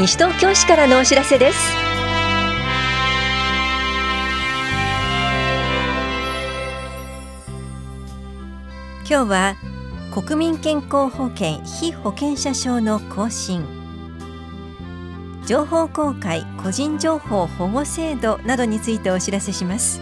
西東京市からのお知らせです。今日は国民健康保険非保険者証の更新。情報公開個人情報保護制度などについてお知らせします。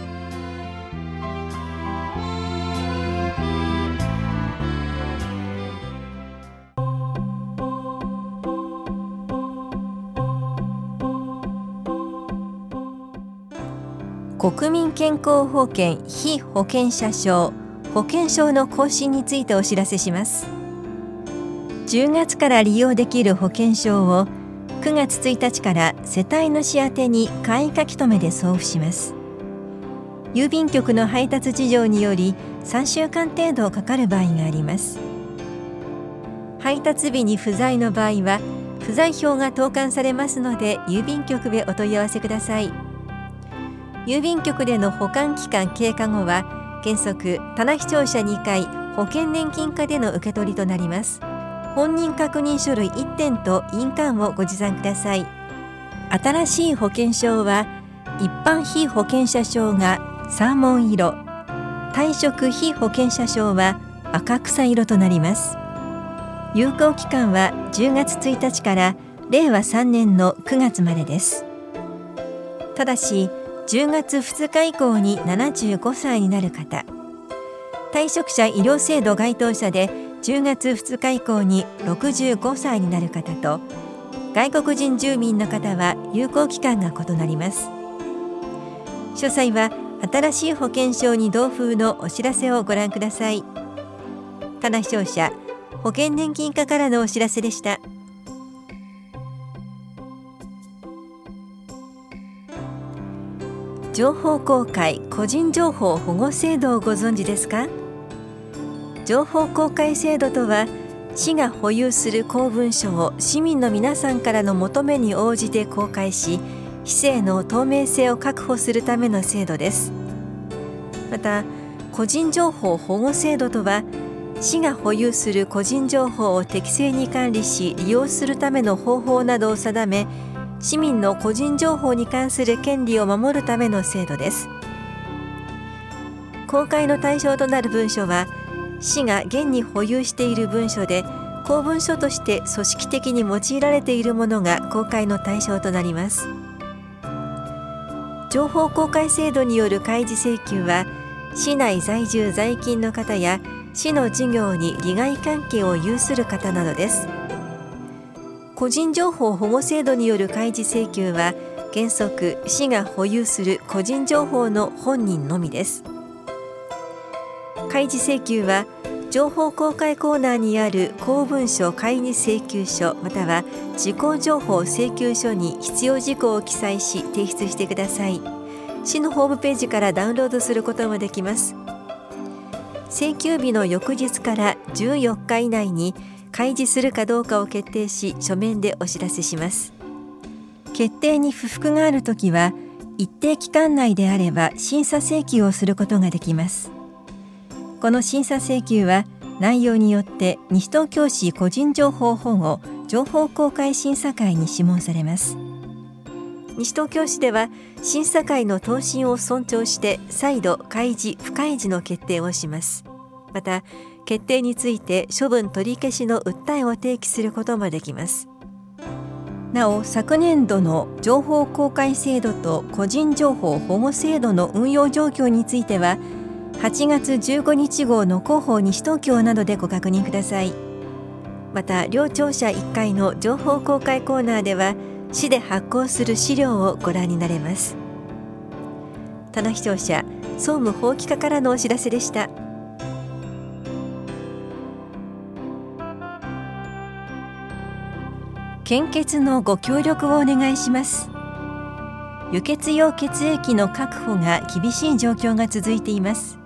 国民健康保険非保険者証保険証の更新についてお知らせします。10月から利用できる保険証を9月1日から世帯主宛に簡易書き留めで送付します。郵便局の配達事情により3週間程度かかる場合があります。配達日に不在の場合は不在票が投函されますので郵便局へお問い合わせください。郵便局での保管期間経過後は原則棚視聴者2回保険年金課での受け取りとなります。本人確認書類1点と印鑑をご持参ください。新しい保険証は一般非保険者証がサーモン色。退職非保険者証は赤草色となります。有効期間は10月1日から令和3年の9月までです。ただし10月2日以降に75歳になる方退職者医療制度該当者で10月2日以降に65歳になる方と外国人住民の方は有効期間が異なります。詳細は新しい保険証に同封のお知らせをご覧ください。ただ視聴者保険年金課からのお知らせでした。情報公開個人情報保護制度をご存知ですか？情報公開制度とは市が保有する公文書を市民の皆さんからの求めに応じて公開し市政の透明性を確保するための制度です。また個人情報保護制度とは市が保有する個人情報を適正に管理し利用するための方法などを定め市民の個人情報に関する権利を守るための制度です。公開の対象となる文書は市が現に保有している文書で公文書として組織的に用いられているものが公開の対象となります。情報公開制度による開示請求は市内在住在勤の方や市の事業に利害関係を有する方などです。個人情報保護制度による開示請求は原則市が保有する個人情報の本人のみです。開示請求は情報公開コーナーにある公文書開示請求書または事項情報請求書に必要事項を記載し提出してください。市のホームページからダウンロードすることもできます。請求日の翌日から14日以内に開示するかどうかを決定し書面でお知らせします。決定に不服があるときは一定期間内であれば審査請求をすることができます。この審査請求は内容によって西東京市個人情報保護情報公開審査会に諮問されます。西東京市では審査会の答申を尊重して再度開示不開示の決定をします。また決定について処分取り消しの訴えを提起することもできます。なお昨年度の情報公開制度と個人情報保護制度の運用状況については8月15日号の広報西東京などでご確認ください。また両庁舎1階の情報公開コーナーでは市で発行する資料をご覧になれます。棚視聴者総務法規課からのお知らせでした。献血のご協力をお願いします。輸血用血液の確保が厳しい状況が続いています。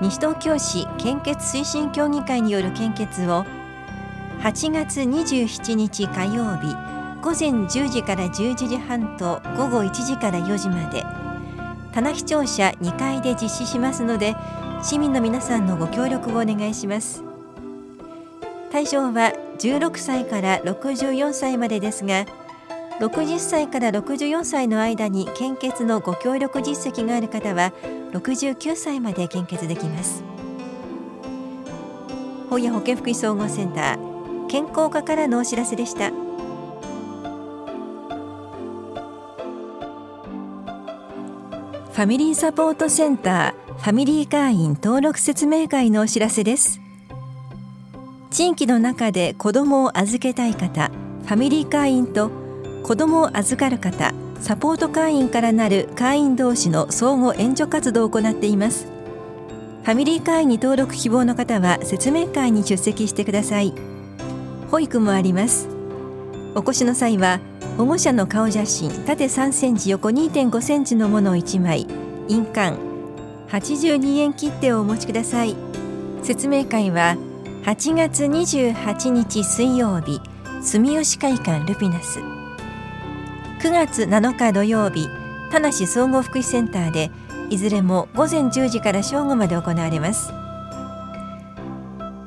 西東京市献血推進協議会による献血を8月27日火曜日午前10時から11時半と午後1時から4時まで棚視聴者2階で実施しますので市民の皆さんのご協力をお願いします。対象は16歳から64歳までですが60歳から64歳の間に献血のご協力実績がある方は69歳まで献血できます。本屋保健福祉総合センター健康課からのお知らせでした。ファミリーサポートセンターファミリー会員登録説明会のお知らせです。地域の中で子どもを預けたい方ファミリー会員と子どもを預かる方サポート会員からなる会員同士の相互援助活動を行っています。ファミリー会員に登録希望の方は説明会に出席してください。保育もあります。お越しの際は保護者の顔写真縦3センチ横2.5センチのものを1枚印鑑82円切手をお持ちください。説明会は8月28日水曜日住吉会館ルピナス。9月7日土曜日田無総合福祉センターでいずれも午前10時から正午まで行われます。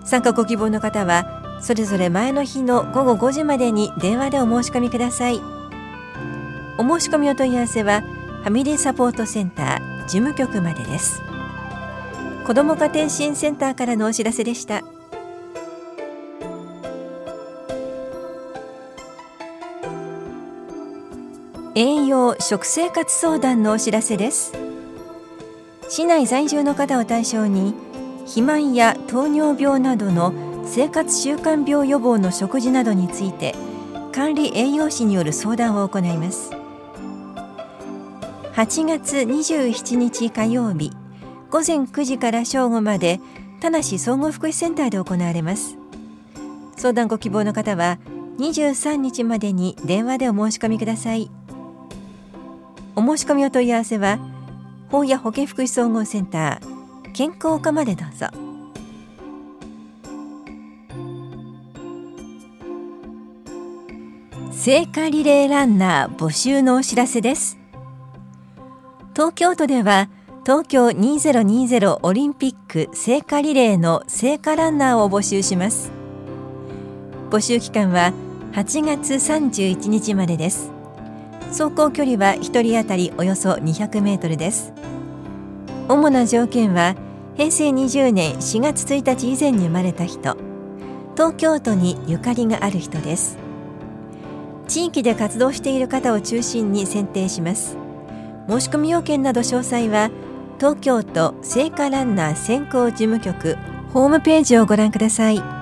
参加ご希望の方はそれぞれ前の日の午後5時までに電話でお申し込みください。お申し込みお問い合わせはファミリーサポートセンター事務局までです。子ども家庭支援センターからのお知らせでした。栄養食生活相談のお知らせです。市内在住の方を対象に肥満や糖尿病などの生活習慣病予防の食事などについて管理栄養士による相談を行います。8月27日火曜日午前9時から正午まで田無総合福祉センターで行われます。相談ご希望の方は23日までに電話でお申し込みください。お申し込みお問い合わせは本屋保健福祉総合センター健康課までどうぞ。聖火リレーランナー募集のお知らせです。東京都では東京2020オリンピック聖火リレーの聖火ランナーを募集します。募集期間は8月31日までです。走行距離は1人当たりおよそ200メートルです。主な条件は平成20年4月1日以前に生まれた人。東京都にゆかりがある人です。地域で活動している方を中心に選定します。申し込み要件など詳細は東京都聖火ランナー選考事務局ホームページをご覧ください。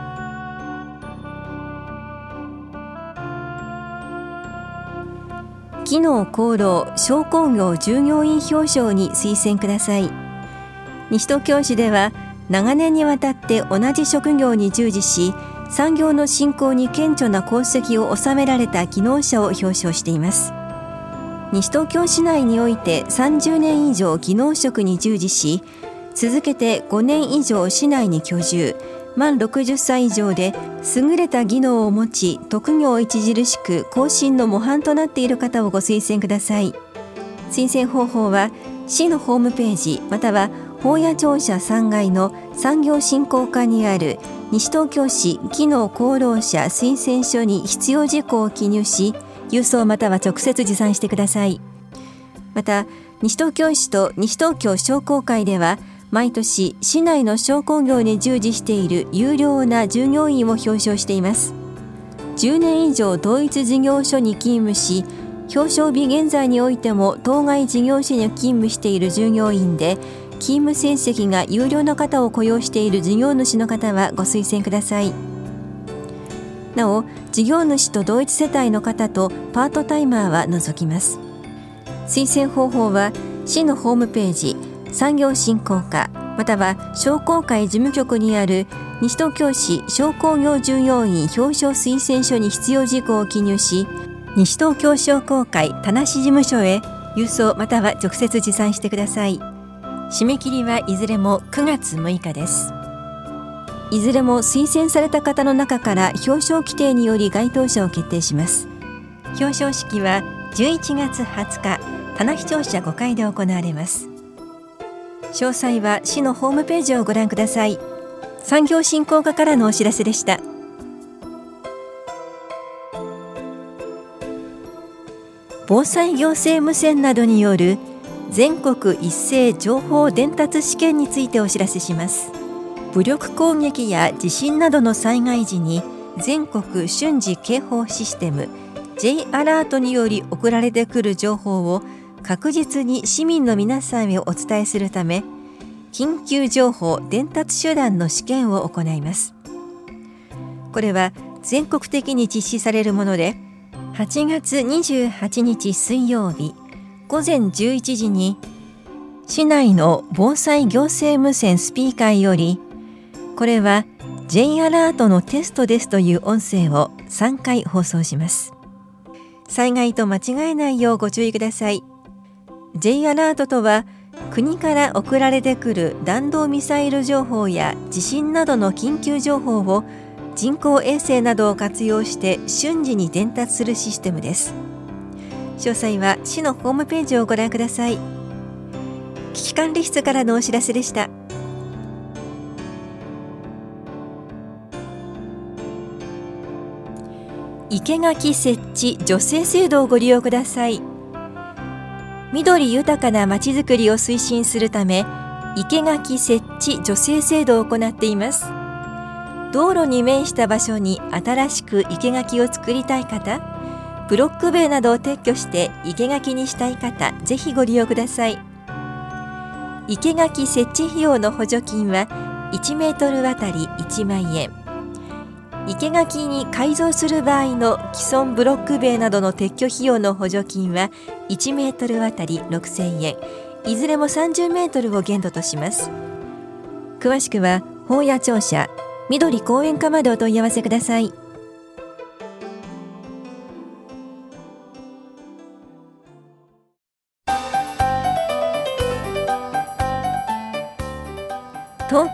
機能功労商工業従業員表彰に推薦ください。西東京市では長年にわたって同じ職業に従事し産業の振興に顕著な功績を収められた技能者を表彰しています。西東京市内において30年以上技能職に従事し続けて5年以上市内に居住。満60歳以上で優れた技能を持ち特業著しく更新の模範となっている方をご推薦ください。推薦方法は市のホームページまたは法屋庁舎3階の産業振興課にある西東京市機能功労者推薦書に必要事項を記入し郵送または直接持参してください。また西東京市と西東京商工会では毎年市内の商工業に従事している有料な従業員を表彰しています。10年以上同一事業所に勤務し表彰日現在においても当該事業所に勤務している従業員で勤務成績が有料の方を雇用している事業主の方はご推薦ください。なお事業主と同一世帯の方とパートタイマーは除きます。推薦方法は市のホームページ産業振興課または商工会事務局にある西東京市商工業従業員表彰推薦書に必要事項を記入し西東京商工会田無事務所へ郵送または直接持参してください。締め切りはいずれも9月6日です。いずれも推薦された方の中から表彰規定により該当者を決定します。表彰式は11月20日棚視聴者5階で行われます。詳細は市のホームページをご覧ください。産業振興課からのお知らせでした。防災行政無線などによる全国一斉情報伝達試験についてお知らせします。武力攻撃や地震などの災害時に全国瞬時警報システム J アラートにより送られてくる情報を確実に市民の皆さんへお伝えするため緊急情報伝達手段の試験を行います。これは全国的に実施されるもので8月28日水曜日午前11時に市内の防災行政無線スピーカーよりこれは J アラートのテストですという音声を3回放送します。災害と間違えないようご注意ください。J アラートとは国から送られてくる弾道ミサイル情報や地震などの緊急情報を人工衛星などを活用して瞬時に伝達するシステムです。詳細は市のホームページをご覧ください。危機管理室からのお知らせでした。生垣設置助成制度をご利用ください。緑豊かなまちづくりを推進するため生垣設置助成制度を行っています。道路に面した場所に新しく生垣を作りたい方ブロック塀などを撤去して生垣にしたい方ぜひご利用ください。生垣設置費用の補助金は1メートルあたり1万円。生垣に改造する場合の既存ブロック塀などの撤去費用の補助金は1メートルあたり6000円。いずれも30メートルを限度とします。詳しくは法屋庁舎緑公園課までお問い合わせください。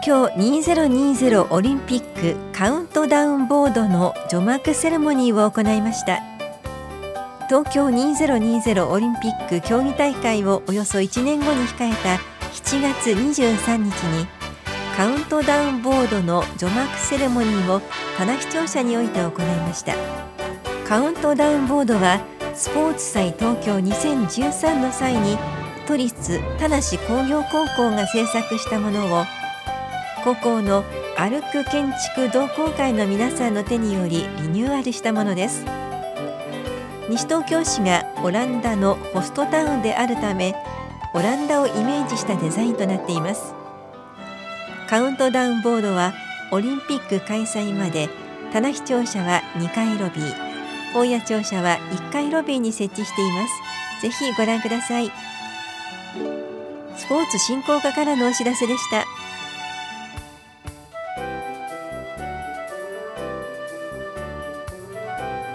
京2020オリンピックカウントダウンボードの除幕セレモニーを行いました。東京2020オリンピック競技大会をおよそ1年後に控えた7月23日にカウントダウンボードの除幕セレモニーを棚視聴者において行いました。カウントダウンボードはスポーツ祭東京2013の際に都立田無工業高校が制作したものを高校の歩く建築同好会の皆さんの手によりリニューアルしたものです。西東京市がオランダのホストタウンであるためオランダをイメージしたデザインとなっています。カウントダウンボードはオリンピック開催まで棚視聴者は2階ロビー大谷庁舎は1階ロビーに設置しています。ぜひご覧ください。スポーツ振興課からのお知らせでした。